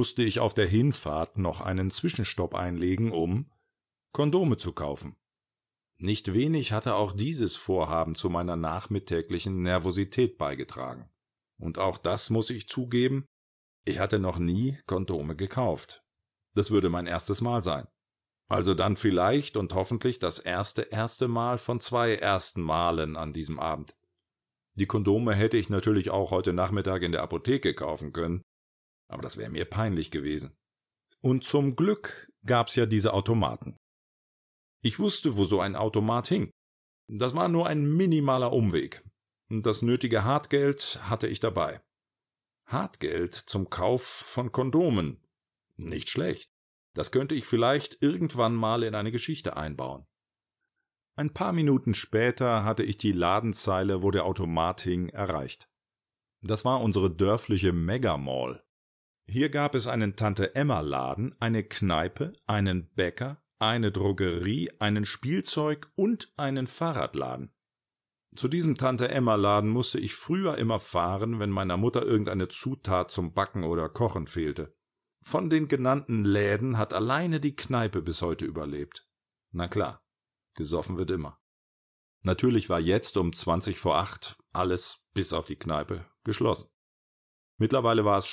Musste ich auf der Hinfahrt noch einen Zwischenstopp einlegen, um Kondome zu kaufen. Nicht wenig hatte auch dieses Vorhaben zu meiner nachmittäglichen Nervosität beigetragen. Und auch das muss ich zugeben, ich hatte noch nie Kondome gekauft. Das würde mein erstes Mal sein. Also dann vielleicht und hoffentlich das erste erste Mal von zwei ersten Malen an diesem Abend. Die Kondome hätte ich natürlich auch heute Nachmittag in der Apotheke kaufen können, aber das wäre mir peinlich gewesen. Und zum Glück gab's ja diese Automaten. Ich wusste, wo so ein Automat hing. Das war nur ein minimaler Umweg. Das nötige Hartgeld hatte ich dabei. Hartgeld zum Kauf von Kondomen. Nicht schlecht. Das könnte ich vielleicht irgendwann mal in eine Geschichte einbauen. Ein paar Minuten später hatte ich die Ladenzeile, wo der Automat hing, erreicht. Das war unsere dörfliche Megamall. Hier gab es einen Tante-Emma-Laden, eine Kneipe, einen Bäcker, eine Drogerie, einen Spielzeug und einen Fahrradladen. Zu diesem Tante-Emma-Laden musste ich früher immer fahren, wenn meiner Mutter irgendeine Zutat zum Backen oder Kochen fehlte. Von den genannten Läden hat alleine die Kneipe bis heute überlebt. Na klar, gesoffen wird immer. Natürlich war jetzt um zwanzig vor acht alles, bis auf die Kneipe, geschlossen. Mittlerweile war es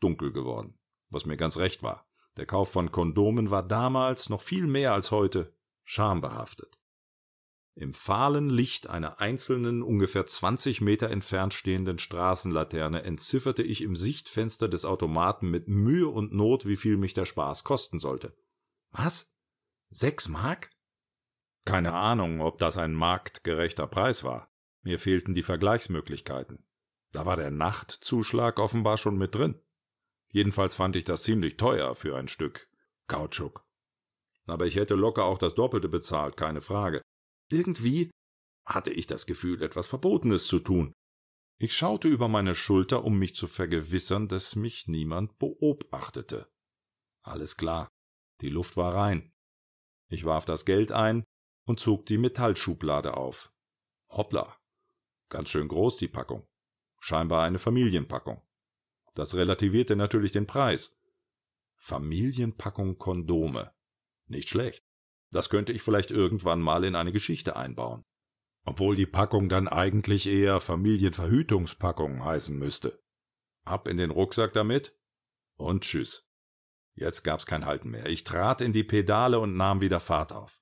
stockdunkel geworden, was mir ganz recht war. Der Kauf von Kondomen war damals noch viel mehr als heute schambehaftet. Im fahlen Licht einer einzelnen, ungefähr zwanzig Meter entfernt stehenden Straßenlaterne entzifferte ich im Sichtfenster des Automaten mit Mühe und Not, wie viel mich der Spaß kosten sollte. Was? Sechs Mark? Keine Ahnung, ob das ein marktgerechter Preis war. Mir fehlten die Vergleichsmöglichkeiten. Da war der Nachtzuschlag offenbar schon mit drin. Jedenfalls fand ich das ziemlich teuer für ein Stück Kautschuk. Aber ich hätte locker auch das Doppelte bezahlt, keine Frage. Irgendwie hatte ich das Gefühl, etwas Verbotenes zu tun. Ich schaute über meine Schulter, um mich zu vergewissern, dass mich niemand beobachtete. Alles klar, die Luft war rein. Ich warf das Geld ein und zog die Metallschublade auf. Hoppla, ganz schön groß die Packung. Scheinbar eine Familienpackung. Das relativierte natürlich den Preis. Familienpackung Kondome. Nicht schlecht. Das könnte ich vielleicht irgendwann mal in eine Geschichte einbauen. Obwohl die Packung dann eigentlich eher Familienverhütungspackung heißen müsste. Ab in den Rucksack damit und tschüss. Jetzt gab's kein Halten mehr. Ich trat in die Pedale und nahm wieder Fahrt auf.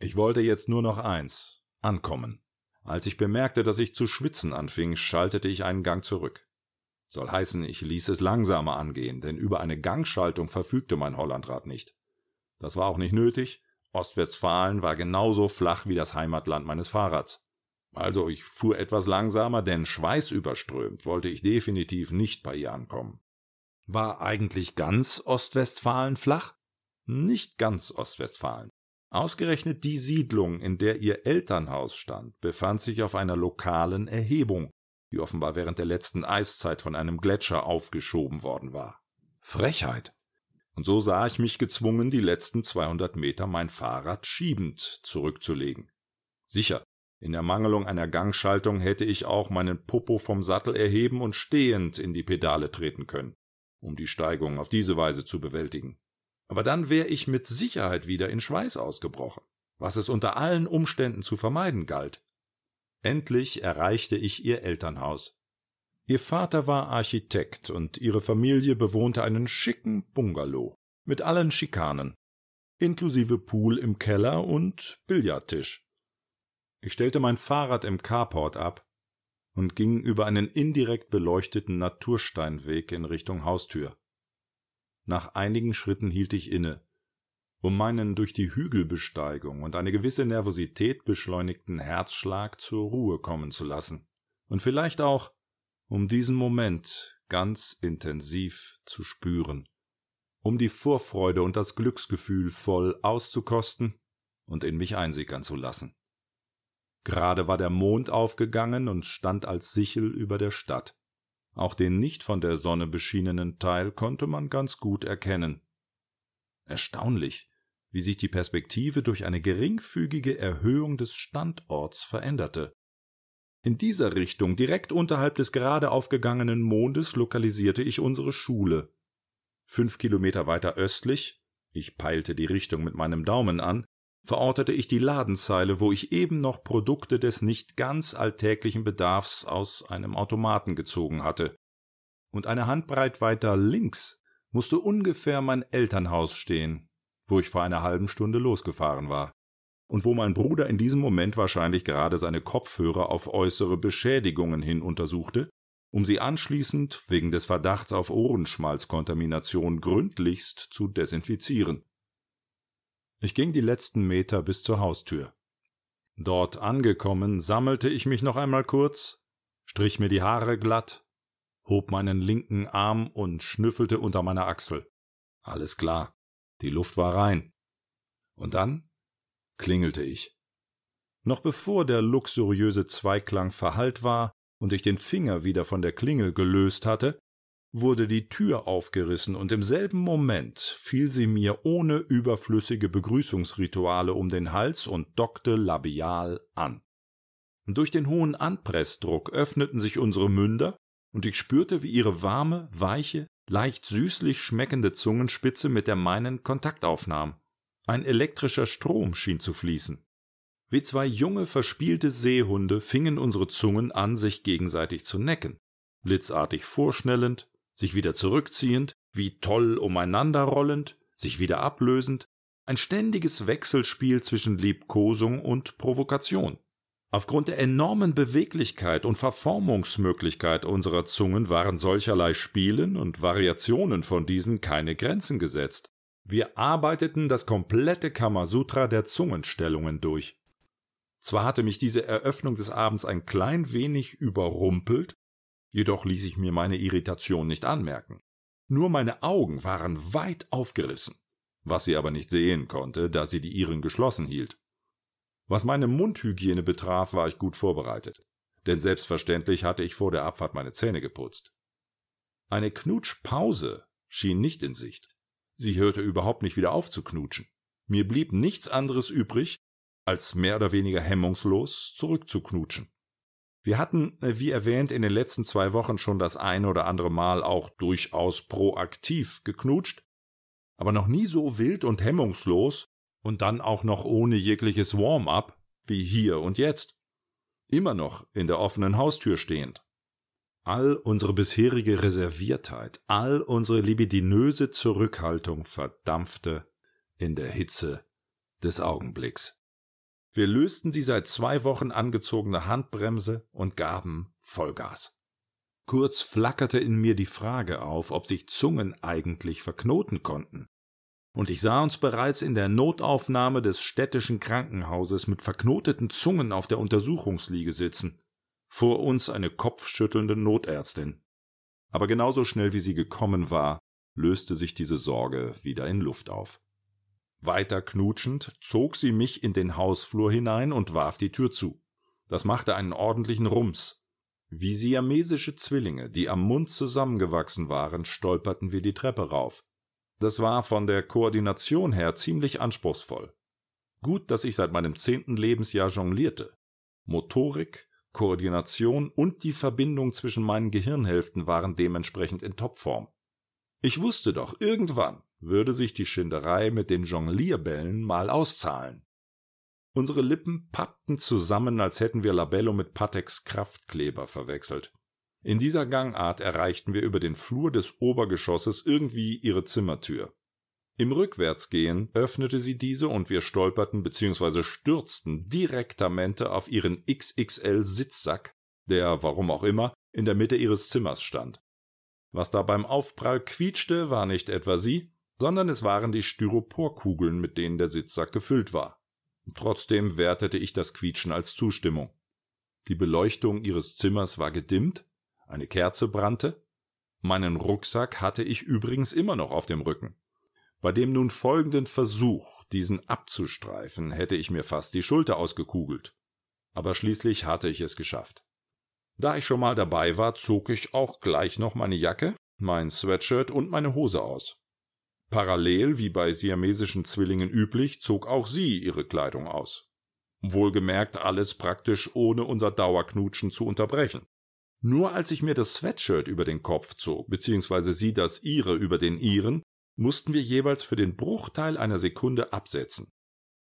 Ich wollte jetzt nur noch eins ankommen. Als ich bemerkte, dass ich zu schwitzen anfing, schaltete ich einen Gang zurück. Soll heißen, ich ließ es langsamer angehen, denn über eine Gangschaltung verfügte mein Hollandrad nicht. Das war auch nicht nötig, Ostwestfalen war genauso flach wie das Heimatland meines Fahrrads. Also ich fuhr etwas langsamer, denn schweißüberströmt wollte ich definitiv nicht bei ihr ankommen. War eigentlich ganz Ostwestfalen flach? Nicht ganz Ostwestfalen. Ausgerechnet die Siedlung, in der ihr Elternhaus stand, befand sich auf einer lokalen Erhebung, die offenbar während der letzten Eiszeit von einem Gletscher aufgeschoben worden war. Frechheit und so sah ich mich gezwungen, die letzten 200 Meter mein Fahrrad schiebend zurückzulegen. Sicher, in Ermangelung einer Gangschaltung hätte ich auch meinen Popo vom Sattel erheben und stehend in die Pedale treten können, um die Steigung auf diese Weise zu bewältigen. Aber dann wäre ich mit Sicherheit wieder in Schweiß ausgebrochen, was es unter allen Umständen zu vermeiden galt. Endlich erreichte ich ihr Elternhaus. Ihr Vater war Architekt und ihre Familie bewohnte einen schicken Bungalow mit allen Schikanen, inklusive Pool im Keller und Billardtisch. Ich stellte mein Fahrrad im Carport ab und ging über einen indirekt beleuchteten Natursteinweg in Richtung Haustür. Nach einigen Schritten hielt ich inne, um meinen durch die Hügelbesteigung und eine gewisse Nervosität beschleunigten Herzschlag zur Ruhe kommen zu lassen und vielleicht auch um diesen Moment ganz intensiv zu spüren, um die Vorfreude und das Glücksgefühl voll auszukosten und in mich einsickern zu lassen. Gerade war der Mond aufgegangen und stand als Sichel über der Stadt. Auch den nicht von der Sonne beschienenen Teil konnte man ganz gut erkennen. Erstaunlich, wie sich die Perspektive durch eine geringfügige Erhöhung des Standorts veränderte. In dieser Richtung, direkt unterhalb des gerade aufgegangenen Mondes, lokalisierte ich unsere Schule. Fünf Kilometer weiter östlich, ich peilte die Richtung mit meinem Daumen an, verortete ich die Ladenzeile, wo ich eben noch Produkte des nicht ganz alltäglichen Bedarfs aus einem Automaten gezogen hatte. Und eine Handbreit weiter links musste ungefähr mein Elternhaus stehen, wo ich vor einer halben Stunde losgefahren war und wo mein Bruder in diesem Moment wahrscheinlich gerade seine Kopfhörer auf äußere Beschädigungen hin untersuchte, um sie anschließend wegen des Verdachts auf Ohrenschmalzkontamination gründlichst zu desinfizieren. Ich ging die letzten Meter bis zur Haustür. Dort angekommen, sammelte ich mich noch einmal kurz, strich mir die Haare glatt, hob meinen linken Arm und schnüffelte unter meiner Achsel. Alles klar, die Luft war rein. Und dann klingelte ich. Noch bevor der luxuriöse Zweiklang verhallt war und ich den Finger wieder von der Klingel gelöst hatte, wurde die Tür aufgerissen, und im selben Moment fiel sie mir ohne überflüssige Begrüßungsrituale um den Hals und dockte labial an. Durch den hohen Anpressdruck öffneten sich unsere Münder, und ich spürte, wie ihre warme, weiche, leicht süßlich schmeckende Zungenspitze mit der meinen Kontakt aufnahm. Ein elektrischer Strom schien zu fließen. Wie zwei junge, verspielte Seehunde fingen unsere Zungen an, sich gegenseitig zu necken, blitzartig vorschnellend, sich wieder zurückziehend, wie toll umeinanderrollend, sich wieder ablösend, ein ständiges Wechselspiel zwischen Liebkosung und Provokation. Aufgrund der enormen Beweglichkeit und Verformungsmöglichkeit unserer Zungen waren solcherlei Spielen und Variationen von diesen keine Grenzen gesetzt. Wir arbeiteten das komplette Kamasutra der Zungenstellungen durch. Zwar hatte mich diese Eröffnung des Abends ein klein wenig überrumpelt, jedoch ließ ich mir meine Irritation nicht anmerken. Nur meine Augen waren weit aufgerissen, was sie aber nicht sehen konnte, da sie die ihren geschlossen hielt. Was meine Mundhygiene betraf, war ich gut vorbereitet, denn selbstverständlich hatte ich vor der Abfahrt meine Zähne geputzt. Eine Knutschpause schien nicht in Sicht. Sie hörte überhaupt nicht wieder auf zu knutschen. Mir blieb nichts anderes übrig, als mehr oder weniger hemmungslos zurückzuknutschen. Wir hatten, äh, wie erwähnt, in den letzten zwei Wochen schon das ein oder andere Mal auch durchaus proaktiv geknutscht, aber noch nie so wild und hemmungslos und dann auch noch ohne jegliches Warm-up wie hier und jetzt. Immer noch in der offenen Haustür stehend. All unsere bisherige Reserviertheit, all unsere libidinöse Zurückhaltung verdampfte in der Hitze des Augenblicks. Wir lösten die seit zwei Wochen angezogene Handbremse und gaben Vollgas. Kurz flackerte in mir die Frage auf, ob sich Zungen eigentlich verknoten konnten und ich sah uns bereits in der Notaufnahme des städtischen Krankenhauses mit verknoteten Zungen auf der Untersuchungsliege sitzen, vor uns eine kopfschüttelnde Notärztin. Aber genauso schnell wie sie gekommen war, löste sich diese Sorge wieder in Luft auf. Weiter knutschend zog sie mich in den Hausflur hinein und warf die Tür zu. Das machte einen ordentlichen Rums. Wie siamesische Zwillinge, die am Mund zusammengewachsen waren, stolperten wir die Treppe rauf. Das war von der Koordination her ziemlich anspruchsvoll. Gut, dass ich seit meinem zehnten Lebensjahr jonglierte. Motorik, Koordination und die Verbindung zwischen meinen Gehirnhälften waren dementsprechend in Topform. Ich wusste doch, irgendwann würde sich die Schinderei mit den Jonglierbällen mal auszahlen. Unsere Lippen pappten zusammen, als hätten wir Labello mit Patex Kraftkleber verwechselt. In dieser Gangart erreichten wir über den Flur des Obergeschosses irgendwie ihre Zimmertür. Im Rückwärtsgehen öffnete sie diese und wir stolperten bzw. stürzten direktamente auf ihren XXL-Sitzsack, der, warum auch immer, in der Mitte ihres Zimmers stand. Was da beim Aufprall quietschte, war nicht etwa sie, sondern es waren die Styroporkugeln, mit denen der Sitzsack gefüllt war. Trotzdem wertete ich das Quietschen als Zustimmung. Die Beleuchtung ihres Zimmers war gedimmt, eine Kerze brannte. Meinen Rucksack hatte ich übrigens immer noch auf dem Rücken. Bei dem nun folgenden Versuch, diesen abzustreifen, hätte ich mir fast die Schulter ausgekugelt. Aber schließlich hatte ich es geschafft. Da ich schon mal dabei war, zog ich auch gleich noch meine Jacke, mein Sweatshirt und meine Hose aus. Parallel, wie bei siamesischen Zwillingen üblich, zog auch sie ihre Kleidung aus. Wohlgemerkt alles praktisch ohne unser Dauerknutschen zu unterbrechen. Nur als ich mir das Sweatshirt über den Kopf zog, beziehungsweise sie das ihre über den ihren, mussten wir jeweils für den Bruchteil einer Sekunde absetzen.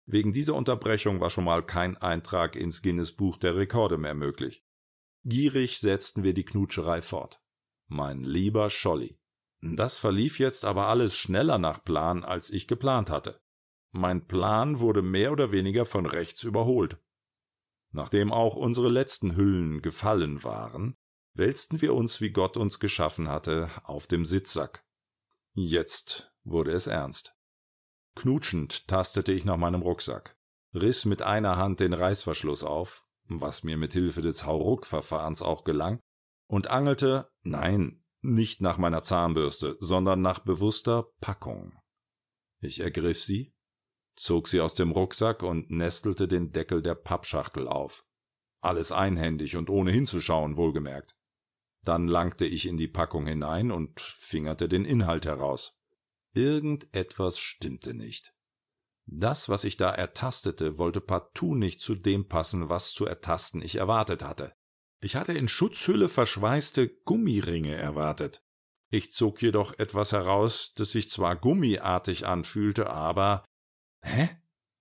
Wegen dieser Unterbrechung war schon mal kein Eintrag ins Guinness Buch der Rekorde mehr möglich. Gierig setzten wir die Knutscherei fort. Mein lieber Scholli. Das verlief jetzt aber alles schneller nach Plan, als ich geplant hatte. Mein Plan wurde mehr oder weniger von rechts überholt. Nachdem auch unsere letzten Hüllen gefallen waren, wälzten wir uns, wie Gott uns geschaffen hatte, auf dem Sitzsack. Jetzt wurde es ernst. Knutschend tastete ich nach meinem Rucksack, riss mit einer Hand den Reißverschluss auf, was mir mit Hilfe des Hauruck-Verfahrens auch gelang, und angelte, nein, nicht nach meiner Zahnbürste, sondern nach bewusster Packung. Ich ergriff sie, zog sie aus dem Rucksack und nestelte den Deckel der Pappschachtel auf. Alles einhändig und ohne hinzuschauen, wohlgemerkt. Dann langte ich in die Packung hinein und fingerte den Inhalt heraus. Irgendetwas stimmte nicht. Das, was ich da ertastete, wollte partout nicht zu dem passen, was zu ertasten ich erwartet hatte. Ich hatte in Schutzhülle verschweißte Gummiringe erwartet. Ich zog jedoch etwas heraus, das sich zwar gummiartig anfühlte, aber. Hä?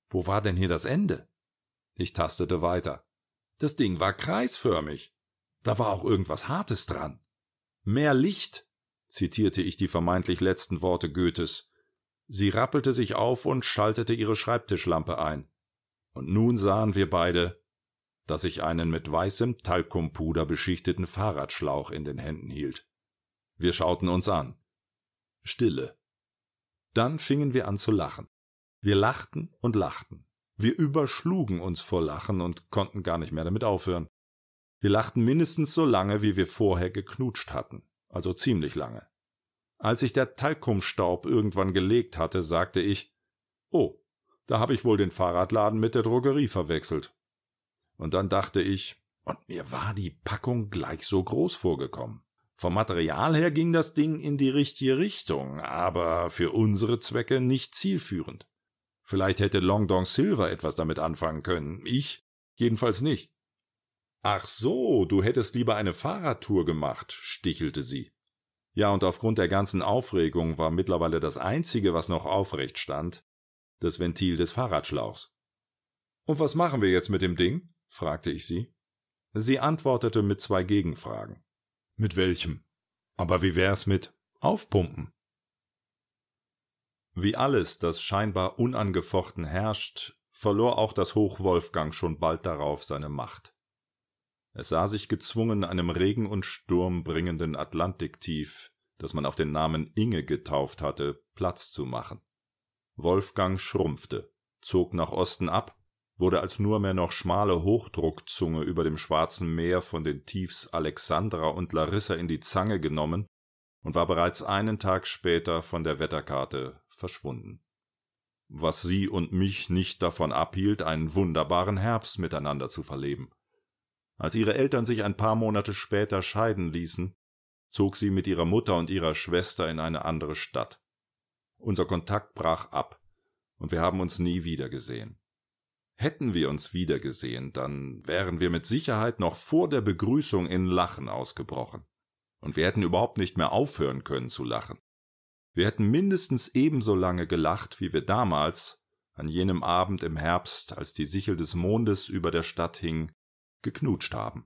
Wo war denn hier das Ende? Ich tastete weiter. Das Ding war kreisförmig. Da war auch irgendwas Hartes dran. Mehr Licht, zitierte ich die vermeintlich letzten Worte Goethes. Sie rappelte sich auf und schaltete ihre Schreibtischlampe ein. Und nun sahen wir beide, dass ich einen mit weißem Talkumpuder beschichteten Fahrradschlauch in den Händen hielt. Wir schauten uns an. Stille. Dann fingen wir an zu lachen. Wir lachten und lachten. Wir überschlugen uns vor Lachen und konnten gar nicht mehr damit aufhören. Wir lachten mindestens so lange, wie wir vorher geknutscht hatten, also ziemlich lange. Als sich der Talkumstaub irgendwann gelegt hatte, sagte ich Oh, da habe ich wohl den Fahrradladen mit der Drogerie verwechselt. Und dann dachte ich, und mir war die Packung gleich so groß vorgekommen. Vom Material her ging das Ding in die richtige Richtung, aber für unsere Zwecke nicht zielführend. Vielleicht hätte Long Dong Silver etwas damit anfangen können, ich jedenfalls nicht. Ach so, du hättest lieber eine Fahrradtour gemacht, stichelte sie. Ja, und aufgrund der ganzen Aufregung war mittlerweile das Einzige, was noch aufrecht stand, das Ventil des Fahrradschlauchs. Und was machen wir jetzt mit dem Ding? fragte ich sie. Sie antwortete mit zwei Gegenfragen. Mit welchem? Aber wie wär's mit Aufpumpen? Wie alles, das scheinbar unangefochten herrscht, verlor auch das Hochwolfgang schon bald darauf seine Macht. Es sah sich gezwungen, einem Regen und Sturm bringenden Atlantiktief, das man auf den Namen Inge getauft hatte, Platz zu machen. Wolfgang schrumpfte, zog nach Osten ab, wurde als nur mehr noch schmale Hochdruckzunge über dem Schwarzen Meer von den Tiefs Alexandra und Larissa in die Zange genommen und war bereits einen Tag später von der Wetterkarte verschwunden. Was sie und mich nicht davon abhielt, einen wunderbaren Herbst miteinander zu verleben. Als ihre Eltern sich ein paar Monate später scheiden ließen, zog sie mit ihrer Mutter und ihrer Schwester in eine andere Stadt. Unser Kontakt brach ab, und wir haben uns nie wiedergesehen. Hätten wir uns wiedergesehen, dann wären wir mit Sicherheit noch vor der Begrüßung in Lachen ausgebrochen. Und wir hätten überhaupt nicht mehr aufhören können zu lachen. Wir hätten mindestens ebenso lange gelacht, wie wir damals, an jenem Abend im Herbst, als die Sichel des Mondes über der Stadt hing, geknutscht haben.